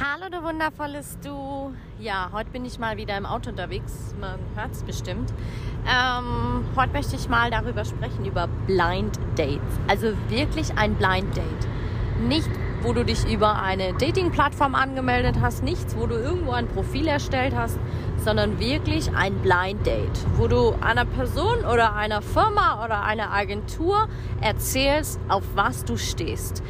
Hallo, du wundervolles Du. Ja, heute bin ich mal wieder im Auto unterwegs. Man hört es bestimmt. Ähm, heute möchte ich mal darüber sprechen, über Blind Dates. Also wirklich ein Blind Date. Nicht, wo du dich über eine Dating-Plattform angemeldet hast, nichts, wo du irgendwo ein Profil erstellt hast, sondern wirklich ein Blind Date, wo du einer Person oder einer Firma oder einer Agentur erzählst, auf was du stehst.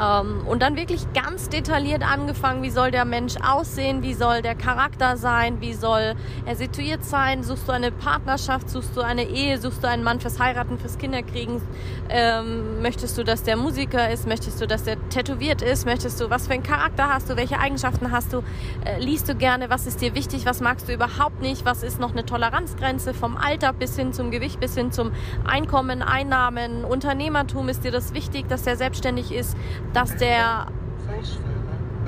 Ähm, und dann wirklich ganz detailliert angefangen, wie soll der Mensch aussehen, wie soll der Charakter sein, wie soll er situiert sein, suchst du eine Partnerschaft, suchst du eine Ehe, suchst du einen Mann fürs Heiraten, fürs Kinderkriegen, ähm, möchtest du, dass der Musiker ist, möchtest du, dass der tätowiert ist, möchtest du, was für einen Charakter hast du, welche Eigenschaften hast du, äh, liest du gerne, was ist dir wichtig, was magst du überhaupt nicht, was ist noch eine Toleranzgrenze vom Alter bis hin zum Gewicht, bis hin zum Einkommen, Einnahmen, Unternehmertum, ist dir das wichtig, dass der selbstständig ist, dass der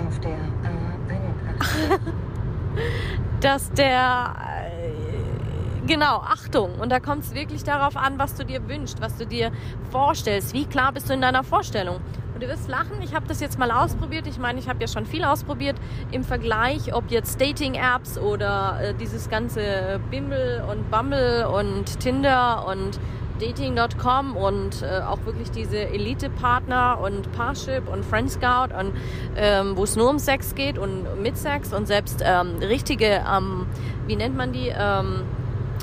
auf der A81. dass der äh, genau, Achtung. Und da kommt es wirklich darauf an, was du dir wünschst, was du dir vorstellst. Wie klar bist du in deiner Vorstellung? Du wirst lachen, ich habe das jetzt mal ausprobiert. Ich meine, ich habe ja schon viel ausprobiert im Vergleich, ob jetzt Dating-Apps oder äh, dieses ganze Bimmel und Bumble und Tinder und Dating.com und äh, auch wirklich diese Elite-Partner und Parship und Friendscout und ähm, wo es nur um Sex geht und mit Sex und selbst ähm, richtige, ähm, wie nennt man die? Ähm,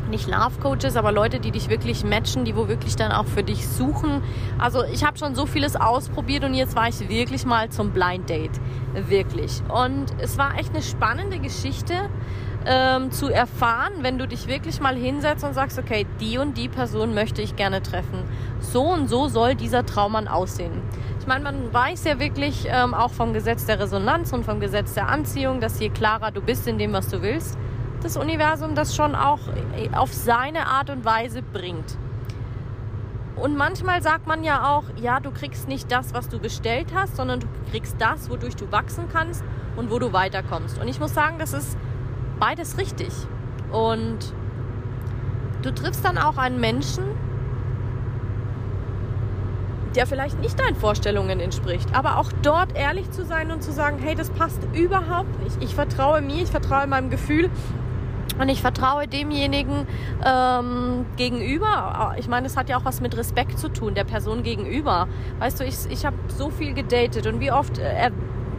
nicht Love Coaches, aber Leute, die dich wirklich matchen, die wo wirklich dann auch für dich suchen. Also ich habe schon so vieles ausprobiert und jetzt war ich wirklich mal zum Blind Date, wirklich. Und es war echt eine spannende Geschichte ähm, zu erfahren, wenn du dich wirklich mal hinsetzt und sagst, okay, die und die Person möchte ich gerne treffen. So und so soll dieser Traummann aussehen. Ich meine, man weiß ja wirklich ähm, auch vom Gesetz der Resonanz und vom Gesetz der Anziehung, dass je klarer du bist in dem, was du willst, das Universum das schon auch äh, auf seine Art und Weise bringt. Und manchmal sagt man ja auch, ja, du kriegst nicht das, was du bestellt hast, sondern du kriegst das, wodurch du wachsen kannst und wo du weiterkommst. Und ich muss sagen, das ist beides richtig. Und du triffst dann auch einen Menschen, der vielleicht nicht deinen Vorstellungen entspricht, aber auch dort ehrlich zu sein und zu sagen, hey, das passt überhaupt nicht. Ich vertraue mir, ich vertraue meinem Gefühl und ich vertraue demjenigen ähm, gegenüber. Ich meine, es hat ja auch was mit Respekt zu tun, der Person gegenüber. Weißt du, ich, ich habe so viel gedatet und wie oft äh,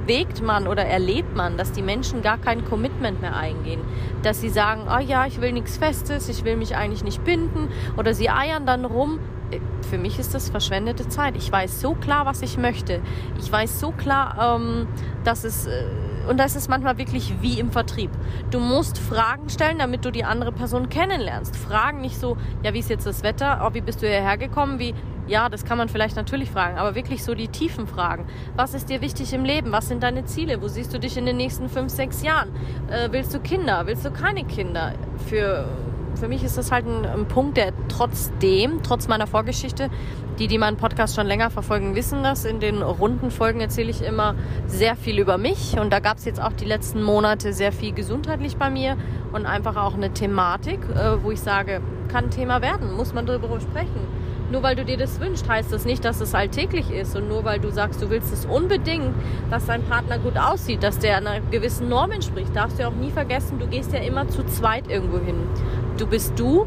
erwägt man oder erlebt man, dass die Menschen gar kein Commitment mehr eingehen. Dass sie sagen, oh ja, ich will nichts Festes, ich will mich eigentlich nicht binden oder sie eiern dann rum. Für mich ist das verschwendete Zeit. Ich weiß so klar, was ich möchte. Ich weiß so klar, ähm, dass es... Äh, und das ist manchmal wirklich wie im Vertrieb. Du musst Fragen stellen, damit du die andere Person kennenlernst. Fragen nicht so, ja, wie ist jetzt das Wetter? Oh, wie bist du hierher gekommen? Wie, ja, das kann man vielleicht natürlich fragen, aber wirklich so die tiefen Fragen. Was ist dir wichtig im Leben? Was sind deine Ziele? Wo siehst du dich in den nächsten fünf, sechs Jahren? Äh, willst du Kinder? Willst du keine Kinder? Für, für mich ist das halt ein, ein Punkt, der trotzdem, trotz meiner Vorgeschichte, die, die meinen Podcast schon länger verfolgen, wissen das. In den runden Folgen erzähle ich immer sehr viel über mich und da gab es jetzt auch die letzten Monate sehr viel gesundheitlich bei mir und einfach auch eine Thematik, äh, wo ich sage, kann Thema werden, muss man darüber sprechen nur weil du dir das wünschst, heißt das nicht, dass es alltäglich ist. Und nur weil du sagst, du willst es unbedingt, dass dein Partner gut aussieht, dass der einer gewissen Norm entspricht, darfst du ja auch nie vergessen, du gehst ja immer zu zweit irgendwo hin. Du bist du,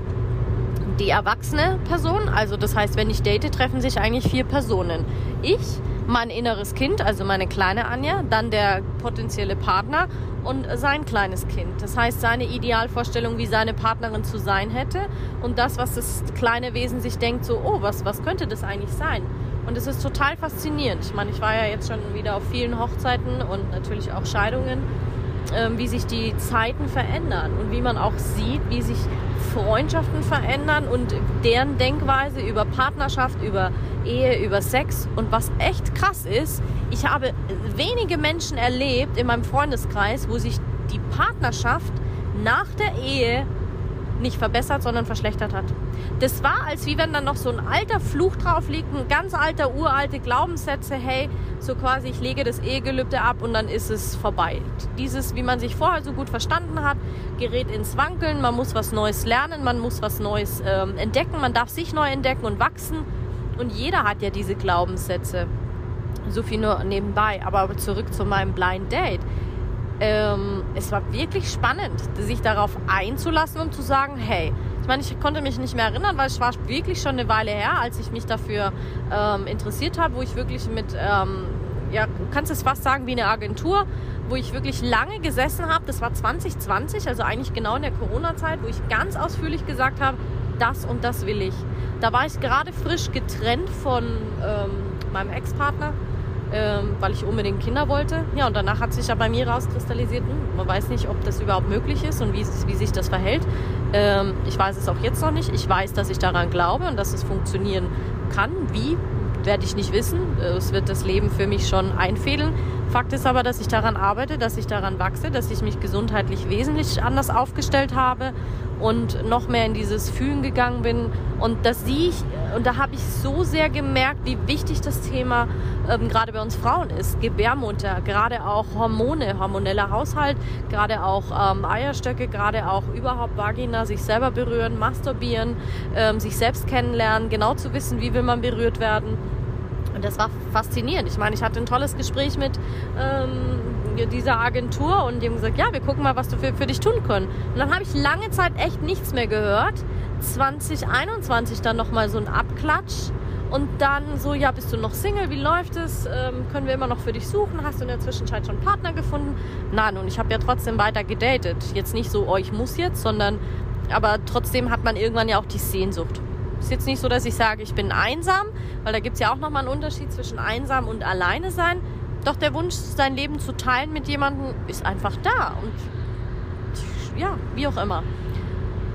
die erwachsene Person. Also das heißt, wenn ich date, treffen sich eigentlich vier Personen. Ich, mein inneres Kind, also meine kleine Anja, dann der potenzielle Partner und sein kleines Kind. Das heißt, seine Idealvorstellung, wie seine Partnerin zu sein hätte und das, was das kleine Wesen sich denkt, so, oh, was, was könnte das eigentlich sein? Und es ist total faszinierend. Ich meine, ich war ja jetzt schon wieder auf vielen Hochzeiten und natürlich auch Scheidungen, äh, wie sich die Zeiten verändern und wie man auch sieht, wie sich Freundschaften verändern und deren Denkweise über Partnerschaft, über Ehe, über Sex. Und was echt krass ist, ich habe wenige Menschen erlebt in meinem Freundeskreis, wo sich die Partnerschaft nach der Ehe nicht verbessert, sondern verschlechtert hat. Das war, als wie wenn dann noch so ein alter Fluch drauf liegt, ein ganz alter, uralte Glaubenssätze, hey, so quasi, ich lege das Ehegelübde ab und dann ist es vorbei. Dieses, wie man sich vorher so gut verstanden hat, gerät ins Wankeln, man muss was Neues lernen, man muss was Neues ähm, entdecken, man darf sich neu entdecken und wachsen. Und jeder hat ja diese Glaubenssätze. So viel nur nebenbei. Aber zurück zu meinem Blind Date ähm, es war wirklich spannend, sich darauf einzulassen und zu sagen, hey, ich meine, ich konnte mich nicht mehr erinnern, weil es war wirklich schon eine Weile her, als ich mich dafür ähm, interessiert habe, wo ich wirklich mit, ähm, ja, du kannst es fast sagen wie eine Agentur, wo ich wirklich lange gesessen habe. Das war 2020, also eigentlich genau in der Corona-Zeit, wo ich ganz ausführlich gesagt habe, das und das will ich. Da war ich gerade frisch getrennt von ähm, meinem Ex-Partner ähm, weil ich unbedingt Kinder wollte. Ja, und danach hat sich ja bei mir rauskristallisiert, hm, man weiß nicht, ob das überhaupt möglich ist und wie, wie sich das verhält. Ähm, ich weiß es auch jetzt noch nicht. Ich weiß, dass ich daran glaube und dass es funktionieren kann. Wie, werde ich nicht wissen. Es wird das Leben für mich schon einfädeln. Fakt ist aber, dass ich daran arbeite, dass ich daran wachse, dass ich mich gesundheitlich wesentlich anders aufgestellt habe und noch mehr in dieses Fühlen gegangen bin. Und das sehe ich, und da habe ich so sehr gemerkt, wie wichtig das Thema ähm, gerade bei uns Frauen ist. Gebärmutter, gerade auch Hormone, hormoneller Haushalt, gerade auch ähm, Eierstöcke, gerade auch überhaupt Vagina, sich selber berühren, masturbieren, ähm, sich selbst kennenlernen, genau zu wissen, wie will man berührt werden. Und das war faszinierend. Ich meine, ich hatte ein tolles Gespräch mit ähm, dieser Agentur und die haben gesagt, ja, wir gucken mal, was wir für, für dich tun können. Und dann habe ich lange Zeit echt nichts mehr gehört. 2021 dann nochmal so ein Abklatsch. Und dann so, ja, bist du noch Single? Wie läuft es? Ähm, können wir immer noch für dich suchen? Hast du in der Zwischenzeit schon Partner gefunden? Nein, und ich habe ja trotzdem weiter gedatet. Jetzt nicht so, oh, ich muss jetzt, sondern, aber trotzdem hat man irgendwann ja auch die Sehnsucht. Ist jetzt nicht so, dass ich sage, ich bin einsam, weil da gibt es ja auch nochmal einen Unterschied zwischen einsam und alleine sein. Doch der Wunsch, sein Leben zu teilen mit jemandem, ist einfach da. Und ja, wie auch immer.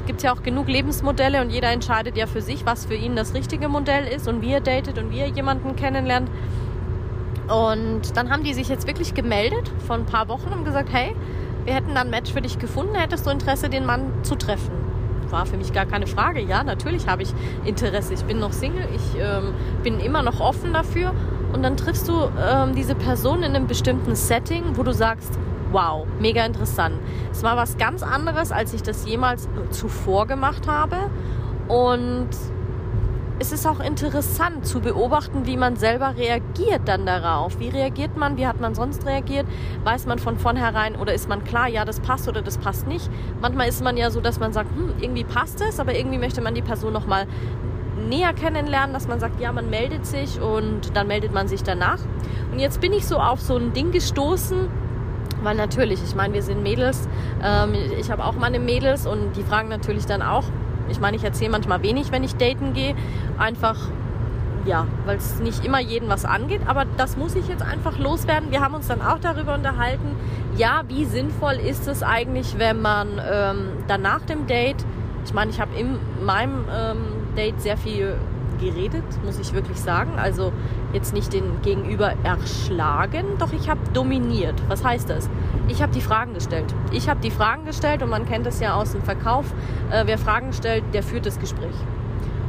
Gibt ja auch genug Lebensmodelle und jeder entscheidet ja für sich, was für ihn das richtige Modell ist und wie er datet und wie er jemanden kennenlernt. Und dann haben die sich jetzt wirklich gemeldet vor ein paar Wochen und gesagt, hey, wir hätten dann ein Match für dich gefunden, hättest du Interesse, den Mann zu treffen? War für mich gar keine Frage. Ja, natürlich habe ich Interesse. Ich bin noch Single, ich ähm, bin immer noch offen dafür und dann triffst du ähm, diese Person in einem bestimmten Setting, wo du sagst, wow, mega interessant. Es war was ganz anderes, als ich das jemals zuvor gemacht habe. Und es ist auch interessant zu beobachten, wie man selber reagiert dann darauf. Wie reagiert man? Wie hat man sonst reagiert? Weiß man von vornherein oder ist man klar, ja, das passt oder das passt nicht? Manchmal ist man ja so, dass man sagt, hm, irgendwie passt es, aber irgendwie möchte man die Person nochmal näher kennenlernen, dass man sagt, ja, man meldet sich und dann meldet man sich danach. Und jetzt bin ich so auf so ein Ding gestoßen, weil natürlich, ich meine, wir sind Mädels, ähm, ich habe auch meine Mädels und die fragen natürlich dann auch, ich meine, ich erzähle manchmal wenig, wenn ich daten gehe, einfach ja, weil es nicht immer jeden was angeht, aber das muss ich jetzt einfach loswerden. Wir haben uns dann auch darüber unterhalten, ja, wie sinnvoll ist es eigentlich, wenn man ähm, dann nach dem Date, ich meine, ich habe in meinem ähm, Date sehr viel geredet, muss ich wirklich sagen. Also jetzt nicht den Gegenüber erschlagen, doch ich habe dominiert. Was heißt das? Ich habe die Fragen gestellt. Ich habe die Fragen gestellt und man kennt es ja aus dem Verkauf. Äh, wer Fragen stellt, der führt das Gespräch.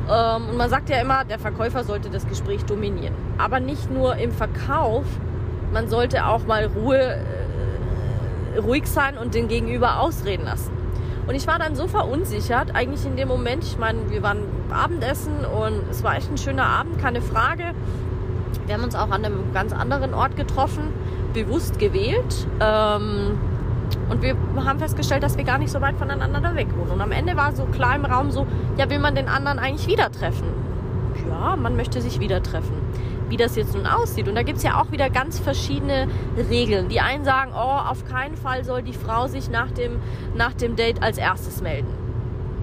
Ähm, und man sagt ja immer, der Verkäufer sollte das Gespräch dominieren. Aber nicht nur im Verkauf, man sollte auch mal Ruhe, äh, ruhig sein und den Gegenüber ausreden lassen. Und ich war dann so verunsichert, eigentlich in dem Moment. Ich meine, wir waren Abendessen und es war echt ein schöner Abend, keine Frage. Wir haben uns auch an einem ganz anderen Ort getroffen, bewusst gewählt. Ähm, und wir haben festgestellt, dass wir gar nicht so weit voneinander weg wohnen. Und am Ende war so klar im Raum so, ja, will man den anderen eigentlich wieder treffen? Ja, man möchte sich wieder treffen wie das jetzt nun aussieht. Und da gibt es ja auch wieder ganz verschiedene Regeln. Die einen sagen, oh, auf keinen Fall soll die Frau sich nach dem, nach dem Date als erstes melden.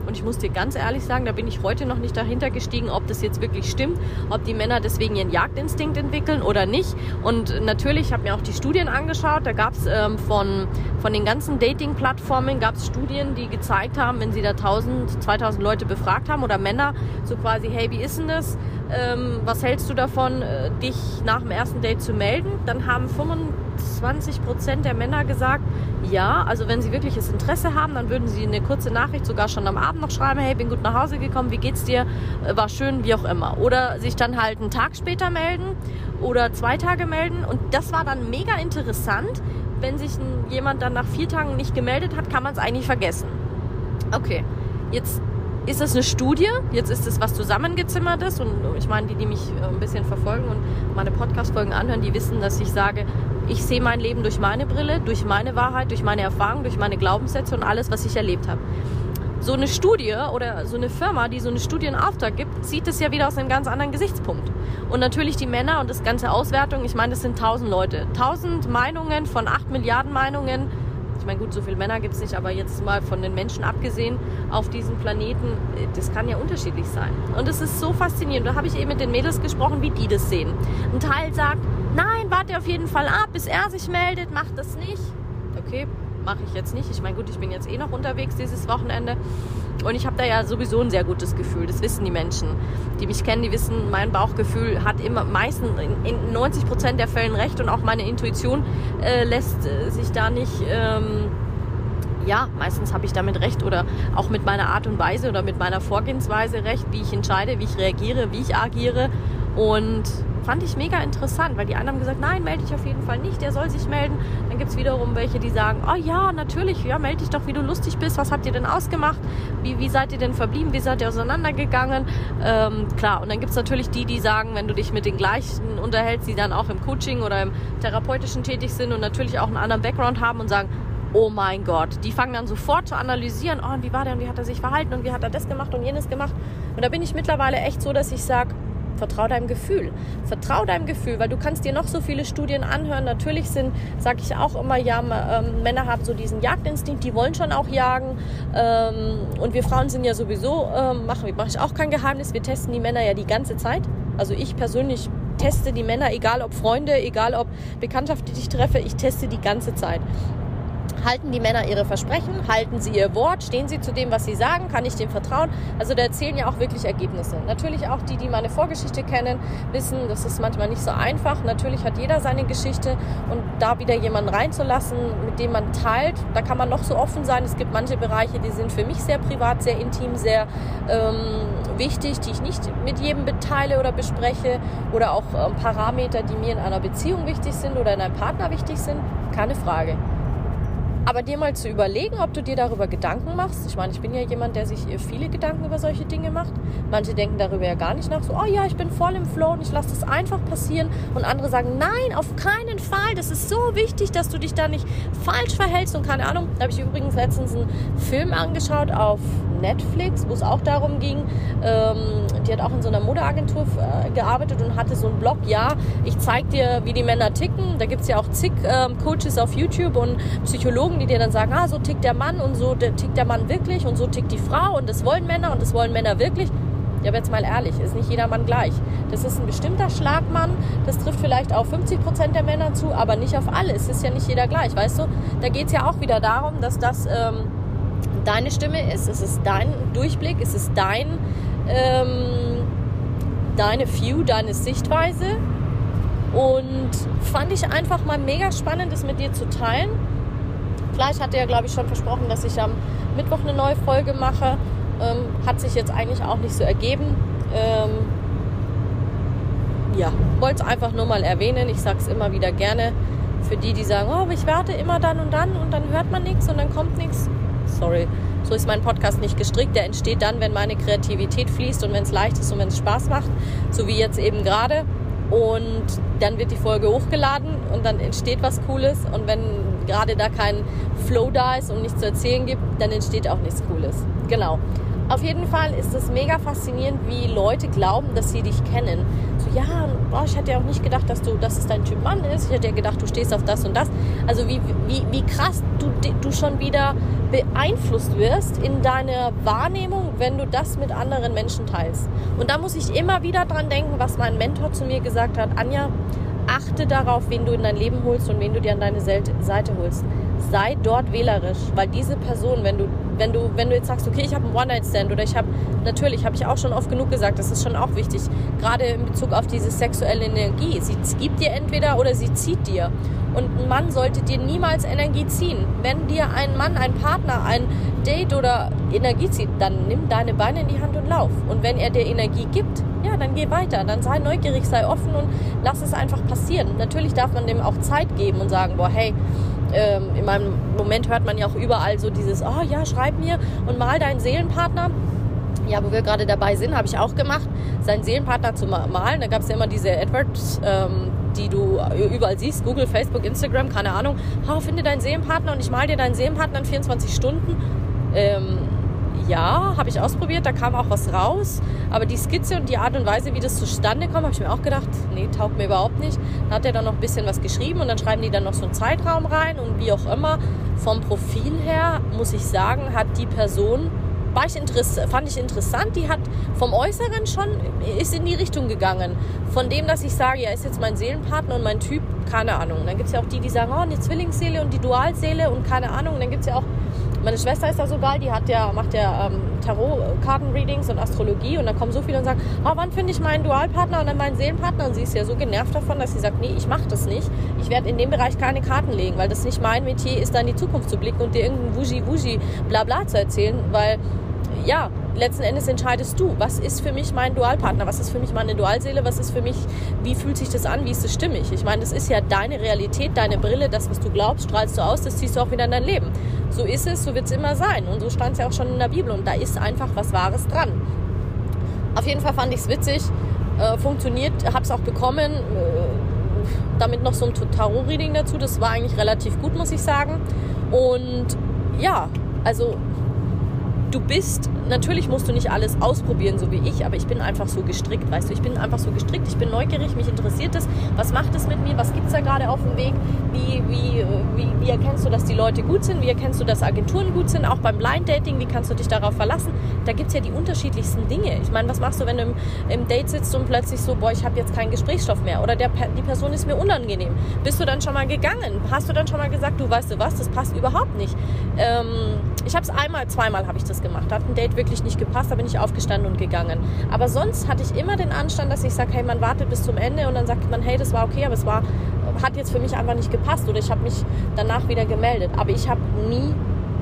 Und ich muss dir ganz ehrlich sagen, da bin ich heute noch nicht dahinter gestiegen, ob das jetzt wirklich stimmt, ob die Männer deswegen ihren Jagdinstinkt entwickeln oder nicht. Und natürlich, ich habe mir auch die Studien angeschaut, da gab es ähm, von, von den ganzen Dating-Plattformen gab es Studien, die gezeigt haben, wenn sie da 1000, 2000 Leute befragt haben oder Männer, so quasi, hey, wie ist denn das? Ähm, was hältst du davon, äh, dich nach dem ersten Date zu melden? Dann haben 55 20 Prozent der Männer gesagt, ja, also wenn sie wirkliches Interesse haben, dann würden sie eine kurze Nachricht sogar schon am Abend noch schreiben, hey, bin gut nach Hause gekommen, wie geht's dir, äh, war schön, wie auch immer. Oder sich dann halt einen Tag später melden oder zwei Tage melden. Und das war dann mega interessant. Wenn sich jemand dann nach vier Tagen nicht gemeldet hat, kann man es eigentlich vergessen. Okay, jetzt ist das eine Studie, jetzt ist es was zusammengezimmertes und ich meine, die, die mich äh, ein bisschen verfolgen und meine Podcast-Folgen anhören, die wissen, dass ich sage, ich sehe mein Leben durch meine Brille, durch meine Wahrheit, durch meine Erfahrung, durch meine Glaubenssätze und alles, was ich erlebt habe. So eine Studie oder so eine Firma, die so eine Studie in Auftrag gibt, sieht es ja wieder aus einem ganz anderen Gesichtspunkt. Und natürlich die Männer und das ganze Auswertung, ich meine, das sind tausend Leute. Tausend Meinungen von acht Milliarden Meinungen ich meine, gut, so viele Männer gibt es nicht, aber jetzt mal von den Menschen abgesehen auf diesem Planeten, das kann ja unterschiedlich sein. Und es ist so faszinierend. Da habe ich eben mit den Mädels gesprochen, wie die das sehen. Ein Teil sagt, nein, warte auf jeden Fall ab, bis er sich meldet, mach das nicht. Okay, mache ich jetzt nicht. Ich meine, gut, ich bin jetzt eh noch unterwegs dieses Wochenende. Und ich habe da ja sowieso ein sehr gutes Gefühl. Das wissen die Menschen, die mich kennen, die wissen, mein Bauchgefühl hat immer meistens in 90 Prozent der Fällen recht und auch meine Intuition äh, lässt äh, sich da nicht. Ähm, ja, meistens habe ich damit recht oder auch mit meiner Art und Weise oder mit meiner Vorgehensweise recht, wie ich entscheide, wie ich reagiere, wie ich agiere. Und fand ich mega interessant, weil die anderen haben gesagt, nein, melde dich auf jeden Fall nicht, der soll sich melden. Dann gibt es wiederum welche, die sagen, oh ja, natürlich, ja, melde dich doch, wie du lustig bist, was habt ihr denn ausgemacht, wie, wie seid ihr denn verblieben, wie seid ihr auseinandergegangen. Ähm, klar, und dann gibt es natürlich die, die sagen, wenn du dich mit den gleichen unterhältst, die dann auch im Coaching oder im Therapeutischen tätig sind und natürlich auch einen anderen Background haben und sagen, oh mein Gott, die fangen dann sofort zu analysieren, oh, und wie war der und wie hat er sich verhalten und wie hat er das gemacht und jenes gemacht. Und da bin ich mittlerweile echt so, dass ich sage, Vertrau deinem Gefühl. Vertrau deinem Gefühl, weil du kannst dir noch so viele Studien anhören. Natürlich sind, sage ich auch immer, ja, ähm, Männer haben so diesen Jagdinstinkt, die wollen schon auch jagen. Ähm, und wir Frauen sind ja sowieso, ähm, mache mach ich auch kein Geheimnis, wir testen die Männer ja die ganze Zeit. Also ich persönlich teste die Männer, egal ob Freunde, egal ob Bekanntschaft, die ich treffe, ich teste die ganze Zeit. Halten die Männer ihre Versprechen? Halten sie ihr Wort? Stehen sie zu dem, was sie sagen? Kann ich dem vertrauen? Also da erzählen ja auch wirklich Ergebnisse. Natürlich auch die, die meine Vorgeschichte kennen, wissen, das ist manchmal nicht so einfach. Natürlich hat jeder seine Geschichte und da wieder jemanden reinzulassen, mit dem man teilt, da kann man noch so offen sein. Es gibt manche Bereiche, die sind für mich sehr privat, sehr intim, sehr ähm, wichtig, die ich nicht mit jedem beteile oder bespreche oder auch ähm, Parameter, die mir in einer Beziehung wichtig sind oder in einem Partner wichtig sind. Keine Frage. Aber dir mal zu überlegen, ob du dir darüber Gedanken machst. Ich meine, ich bin ja jemand, der sich viele Gedanken über solche Dinge macht. Manche denken darüber ja gar nicht nach. So, oh ja, ich bin voll im Flow und ich lasse das einfach passieren. Und andere sagen, nein, auf keinen Fall. Das ist so wichtig, dass du dich da nicht falsch verhältst. Und keine Ahnung, da habe ich übrigens letztens einen Film angeschaut auf Netflix, wo es auch darum ging, ähm, die hat auch in so einer Modeagentur äh, gearbeitet und hatte so einen Blog, ja, ich zeige dir, wie die Männer ticken. Da gibt es ja auch zig ähm, Coaches auf YouTube und Psychologen, die dir dann sagen, ah, so tickt der Mann und so tickt der Mann wirklich und so tickt die Frau und das wollen Männer und das wollen Männer wirklich. Ja, aber jetzt mal ehrlich, ist nicht jeder Mann gleich. Das ist ein bestimmter Schlagmann, das trifft vielleicht auf 50 Prozent der Männer zu, aber nicht auf alle. Es ist ja nicht jeder gleich, weißt du? Da geht es ja auch wieder darum, dass das ähm, deine Stimme ist, es ist dein Durchblick, es ist dein, ähm, deine View, deine Sichtweise. Und fand ich einfach mal mega spannend, das mit dir zu teilen. Vielleicht hat er ja, glaube ich, schon versprochen, dass ich am Mittwoch eine neue Folge mache. Ähm, hat sich jetzt eigentlich auch nicht so ergeben. Ähm, ja, wollte es einfach nur mal erwähnen. Ich sage es immer wieder gerne. Für die, die sagen, oh, ich warte immer dann und dann und dann hört man nichts und dann kommt nichts sorry. So ist mein Podcast nicht gestrickt. Der entsteht dann, wenn meine Kreativität fließt und wenn es leicht ist und wenn es Spaß macht, so wie jetzt eben gerade. Und dann wird die Folge hochgeladen und dann entsteht was Cooles. Und wenn gerade da kein Flow da ist und nichts zu erzählen gibt, dann entsteht auch nichts Cooles. Genau. Auf jeden Fall ist es mega faszinierend, wie Leute glauben, dass sie dich kennen. So, ja, boah, ich hätte ja auch nicht gedacht, dass du, dass es dein Typ Mann ist. Ich hätte ja gedacht, du stehst auf das und das. Also wie, wie, wie krass du, du schon wieder beeinflusst wirst in deiner Wahrnehmung, wenn du das mit anderen Menschen teilst. Und da muss ich immer wieder dran denken, was mein Mentor zu mir gesagt hat. Anja, achte darauf, wen du in dein Leben holst und wen du dir an deine Seite holst. Sei dort wählerisch, weil diese Person, wenn du wenn du, wenn du jetzt sagst, okay, ich habe einen One-Night-Stand oder ich habe, natürlich, habe ich auch schon oft genug gesagt, das ist schon auch wichtig, gerade in Bezug auf diese sexuelle Energie. Sie gibt dir entweder oder sie zieht dir. Und ein Mann sollte dir niemals Energie ziehen. Wenn dir ein Mann, ein Partner, ein Date oder Energie zieht, dann nimm deine Beine in die Hand und lauf. Und wenn er dir Energie gibt, ja, dann geh weiter. Dann sei neugierig, sei offen und lass es einfach passieren. Natürlich darf man dem auch Zeit geben und sagen, boah, hey, ähm, in meinem Moment hört man ja auch überall so dieses, oh ja, schreib mir und mal deinen Seelenpartner. Ja, wo wir gerade dabei sind, habe ich auch gemacht, seinen Seelenpartner zu malen. Da gab es ja immer diese Edwards, ähm, die du überall siehst, Google, Facebook, Instagram, keine Ahnung. Oh, finde deinen Seelenpartner und ich mal dir deinen Seelenpartner in 24 Stunden. Ähm, ja, habe ich ausprobiert, da kam auch was raus. Aber die Skizze und die Art und Weise, wie das zustande kommt, habe ich mir auch gedacht, nee, taugt mir überhaupt nicht. Dann hat er dann noch ein bisschen was geschrieben und dann schreiben die dann noch so einen Zeitraum rein und wie auch immer. Vom Profil her, muss ich sagen, hat die Person war ich fand ich interessant. Die hat vom Äußeren schon, ist in die Richtung gegangen. Von dem, dass ich sage, ja, ist jetzt mein Seelenpartner und mein Typ, keine Ahnung. dann gibt es ja auch die, die sagen, oh, eine Zwillingsseele und die Dualseele und keine Ahnung. Dann gibt es ja auch, meine Schwester ist da so geil, die hat ja, macht ja ähm, Tarot-Karten-Readings und Astrologie und da kommen so viele und sagen, oh, wann finde ich meinen Dualpartner und dann meinen Seelenpartner? Und sie ist ja so genervt davon, dass sie sagt, nee, ich mache das nicht. Ich werde in dem Bereich keine Karten legen, weil das nicht mein Metier ist, da in die Zukunft zu blicken und dir irgendein Wuji-Wuji Blabla zu erzählen, weil ja, letzten Endes entscheidest du, was ist für mich mein Dualpartner, was ist für mich meine Dualseele, was ist für mich, wie fühlt sich das an, wie ist es stimmig. Ich meine, das ist ja deine Realität, deine Brille, das, was du glaubst, strahlst du aus, das ziehst du auch wieder in dein Leben. So ist es, so wird es immer sein. Und so stand es ja auch schon in der Bibel und da ist einfach was Wahres dran. Auf jeden Fall fand ich es witzig, äh, funktioniert, habe es auch bekommen. Äh, damit noch so ein Tarot-Reading dazu, das war eigentlich relativ gut, muss ich sagen. Und ja, also du bist, natürlich musst du nicht alles ausprobieren, so wie ich, aber ich bin einfach so gestrickt, weißt du, ich bin einfach so gestrickt, ich bin neugierig, mich interessiert es, was macht es mit mir, was gibt es da gerade auf dem Weg, wie, wie, wie, wie erkennst du, dass die Leute gut sind, wie erkennst du, dass Agenturen gut sind, auch beim Blind Dating, wie kannst du dich darauf verlassen, da gibt es ja die unterschiedlichsten Dinge. Ich meine, was machst du, wenn du im, im Date sitzt und plötzlich so, boah, ich habe jetzt keinen Gesprächsstoff mehr oder der, die Person ist mir unangenehm. Bist du dann schon mal gegangen? Hast du dann schon mal gesagt, du weißt du was, das passt überhaupt nicht. Ähm, ich habe es einmal, zweimal habe ich das gemacht. Da hat ein Date wirklich nicht gepasst, da bin ich aufgestanden und gegangen. Aber sonst hatte ich immer den Anstand, dass ich sage, hey, man wartet bis zum Ende und dann sagt man, hey, das war okay, aber es war, hat jetzt für mich einfach nicht gepasst oder ich habe mich danach wieder gemeldet. Aber ich habe nie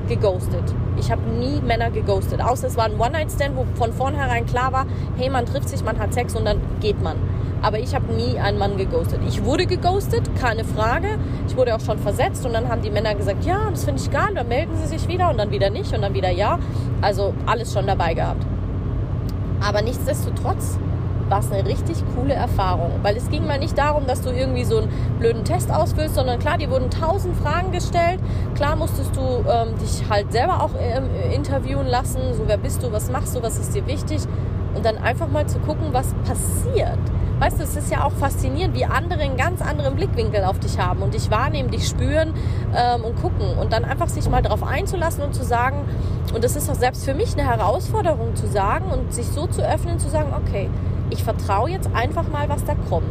geghostet. Ich habe nie Männer geghostet. Außer es war ein One-Night-Stand, wo von vornherein klar war, hey, man trifft sich, man hat Sex und dann geht man. Aber ich habe nie einen Mann geghostet. Ich wurde geghostet, keine Frage. Ich wurde auch schon versetzt und dann haben die Männer gesagt, ja, das finde ich geil, dann melden sie sich wieder und dann wieder nicht und dann wieder ja. Also alles schon dabei gehabt. Aber nichtsdestotrotz war es eine richtig coole Erfahrung. Weil es ging mal nicht darum, dass du irgendwie so einen blöden Test ausfüllst, sondern klar, dir wurden tausend Fragen gestellt. Klar musstest du ähm, dich halt selber auch ähm, interviewen lassen. So, wer bist du, was machst du, was ist dir wichtig? Und dann einfach mal zu gucken, was passiert. Weißt du, es ist ja auch faszinierend, wie andere einen ganz anderen Blickwinkel auf dich haben und dich wahrnehmen, dich spüren ähm, und gucken. Und dann einfach sich mal darauf einzulassen und zu sagen, und das ist auch selbst für mich eine Herausforderung zu sagen und sich so zu öffnen, zu sagen, okay, ich vertraue jetzt einfach mal, was da kommt.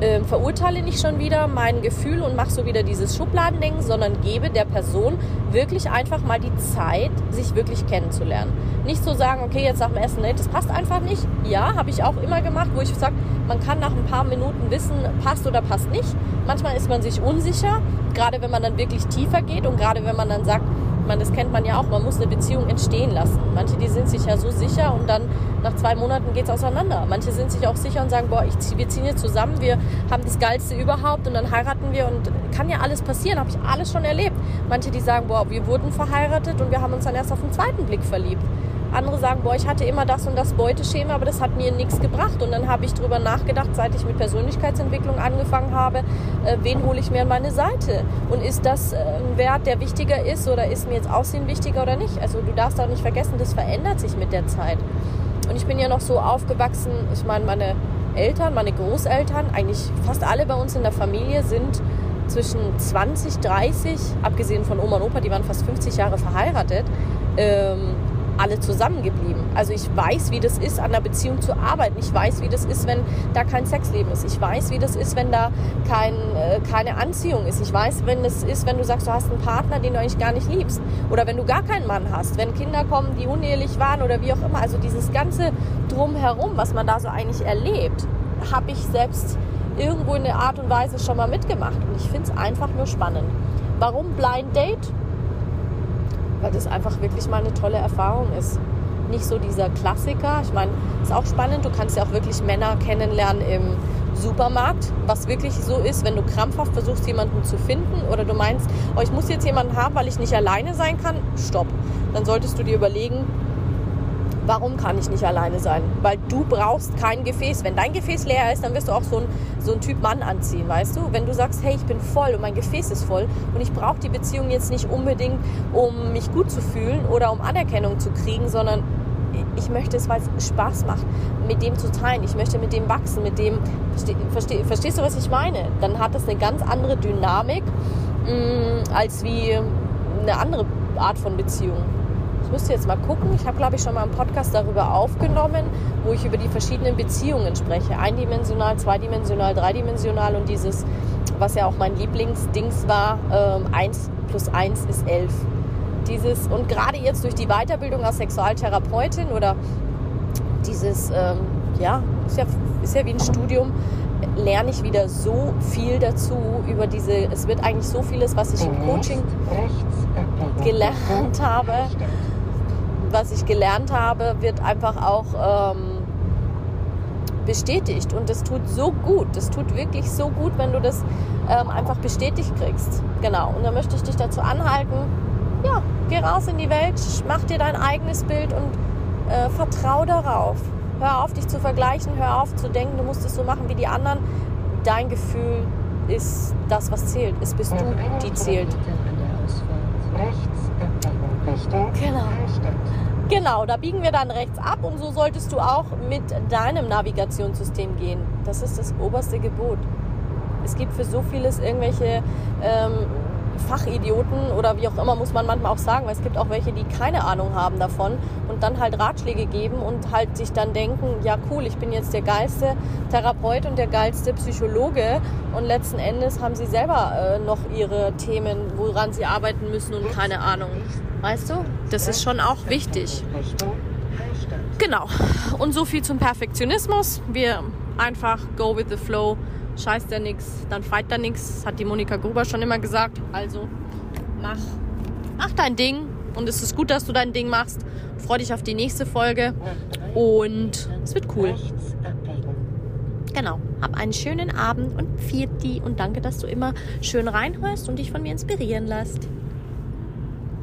Ähm, verurteile nicht schon wieder mein Gefühl und mache so wieder dieses Schubladendenken, sondern gebe der Person wirklich einfach mal die Zeit, sich wirklich kennenzulernen. Nicht so sagen, okay, jetzt nach dem ersten Date, das passt einfach nicht. Ja, habe ich auch immer gemacht, wo ich sage, man kann nach ein paar Minuten wissen, passt oder passt nicht. Manchmal ist man sich unsicher, gerade wenn man dann wirklich tiefer geht und gerade wenn man dann sagt, man, das kennt man ja auch, man muss eine Beziehung entstehen lassen. Manche, die sind sich ja so sicher und dann nach zwei Monaten geht es auseinander. Manche sind sich auch sicher und sagen, boah, ich, wir ziehen jetzt zusammen, wir haben das Geilste überhaupt und dann heiraten wir und kann ja alles passieren, habe ich alles schon erlebt. Manche, die sagen, boah, wir wurden verheiratet und wir haben uns dann erst auf den zweiten Blick verliebt. Andere sagen, boah, ich hatte immer das und das Beuteschema, aber das hat mir nichts gebracht. Und dann habe ich darüber nachgedacht, seit ich mit Persönlichkeitsentwicklung angefangen habe, äh, wen hole ich mir an meine Seite? Und ist das äh, ein Wert, der wichtiger ist oder ist mir jetzt Aussehen wichtiger oder nicht? Also du darfst auch nicht vergessen, das verändert sich mit der Zeit. Und ich bin ja noch so aufgewachsen, ich meine, meine Eltern, meine Großeltern, eigentlich fast alle bei uns in der Familie sind zwischen 20, 30, abgesehen von Oma und Opa, die waren fast 50 Jahre verheiratet. Ähm, alle zusammengeblieben. Also ich weiß, wie das ist, an der Beziehung zu arbeiten. Ich weiß, wie das ist, wenn da kein Sexleben ist. Ich weiß, wie das ist, wenn da kein, äh, keine Anziehung ist. Ich weiß, wenn es ist, wenn du sagst, du hast einen Partner, den du eigentlich gar nicht liebst. Oder wenn du gar keinen Mann hast. Wenn Kinder kommen, die unehelich waren oder wie auch immer. Also dieses ganze Drumherum, was man da so eigentlich erlebt, habe ich selbst irgendwo in der Art und Weise schon mal mitgemacht. Und ich finde es einfach nur spannend. Warum Blind Date? Weil das einfach wirklich mal eine tolle Erfahrung ist. Nicht so dieser Klassiker. Ich meine, ist auch spannend. Du kannst ja auch wirklich Männer kennenlernen im Supermarkt, was wirklich so ist, wenn du krampfhaft versuchst, jemanden zu finden oder du meinst, oh, ich muss jetzt jemanden haben, weil ich nicht alleine sein kann, stopp. Dann solltest du dir überlegen, warum kann ich nicht alleine sein? Weil du brauchst kein Gefäß. Wenn dein Gefäß leer ist, dann wirst du auch so ein, so ein Typ Mann anziehen, weißt du? Wenn du sagst, hey, ich bin voll und mein Gefäß ist voll und ich brauche die Beziehung jetzt nicht unbedingt, um mich gut zu fühlen oder um Anerkennung zu kriegen, sondern ich möchte es, weil es Spaß macht, mit dem zu teilen. Ich möchte mit dem wachsen, mit dem, versteh, versteh, verstehst du, was ich meine? Dann hat das eine ganz andere Dynamik mh, mm, als wie eine andere Art von Beziehung. Ich müsste jetzt mal gucken. Ich habe, glaube ich, schon mal einen Podcast darüber aufgenommen, wo ich über die verschiedenen Beziehungen spreche. Eindimensional, zweidimensional, dreidimensional und dieses, was ja auch mein Lieblingsdings war, ähm, 1 plus 1 ist 11. Dieses, und gerade jetzt durch die Weiterbildung als Sexualtherapeutin oder dieses, ähm, ja, ist ja, ist ja wie ein Studium, lerne ich wieder so viel dazu über diese, es wird eigentlich so vieles, was ich im Coaching gelernt habe, was ich gelernt habe, wird einfach auch ähm, bestätigt. Und das tut so gut. Das tut wirklich so gut, wenn du das ähm, einfach bestätigt kriegst. Genau. Und da möchte ich dich dazu anhalten, ja, geh raus in die Welt, mach dir dein eigenes Bild und äh, vertrau darauf. Hör auf, dich zu vergleichen, hör auf zu denken, du musst es so machen wie die anderen. Dein Gefühl ist das, was zählt. Es bist du, die zählt. Genau. Genau, da biegen wir dann rechts ab und so solltest du auch mit deinem Navigationssystem gehen. Das ist das oberste Gebot. Es gibt für so vieles irgendwelche ähm, Fachidioten oder wie auch immer, muss man manchmal auch sagen, weil es gibt auch welche, die keine Ahnung haben davon und dann halt Ratschläge geben und halt sich dann denken, ja cool, ich bin jetzt der geilste Therapeut und der geilste Psychologe und letzten Endes haben sie selber äh, noch ihre Themen, woran sie arbeiten müssen und keine Ahnung. Weißt du? Das ist schon auch wichtig. Genau. Und so viel zum Perfektionismus. Wir einfach go with the flow scheißt er nichts, dann fight er nichts, hat die Monika Gruber schon immer gesagt. Also mach, mach dein Ding und es ist gut, dass du dein Ding machst. Freu dich auf die nächste Folge und es wird cool. Genau. Hab einen schönen Abend und Vierti und danke, dass du immer schön reinhörst und dich von mir inspirieren lässt.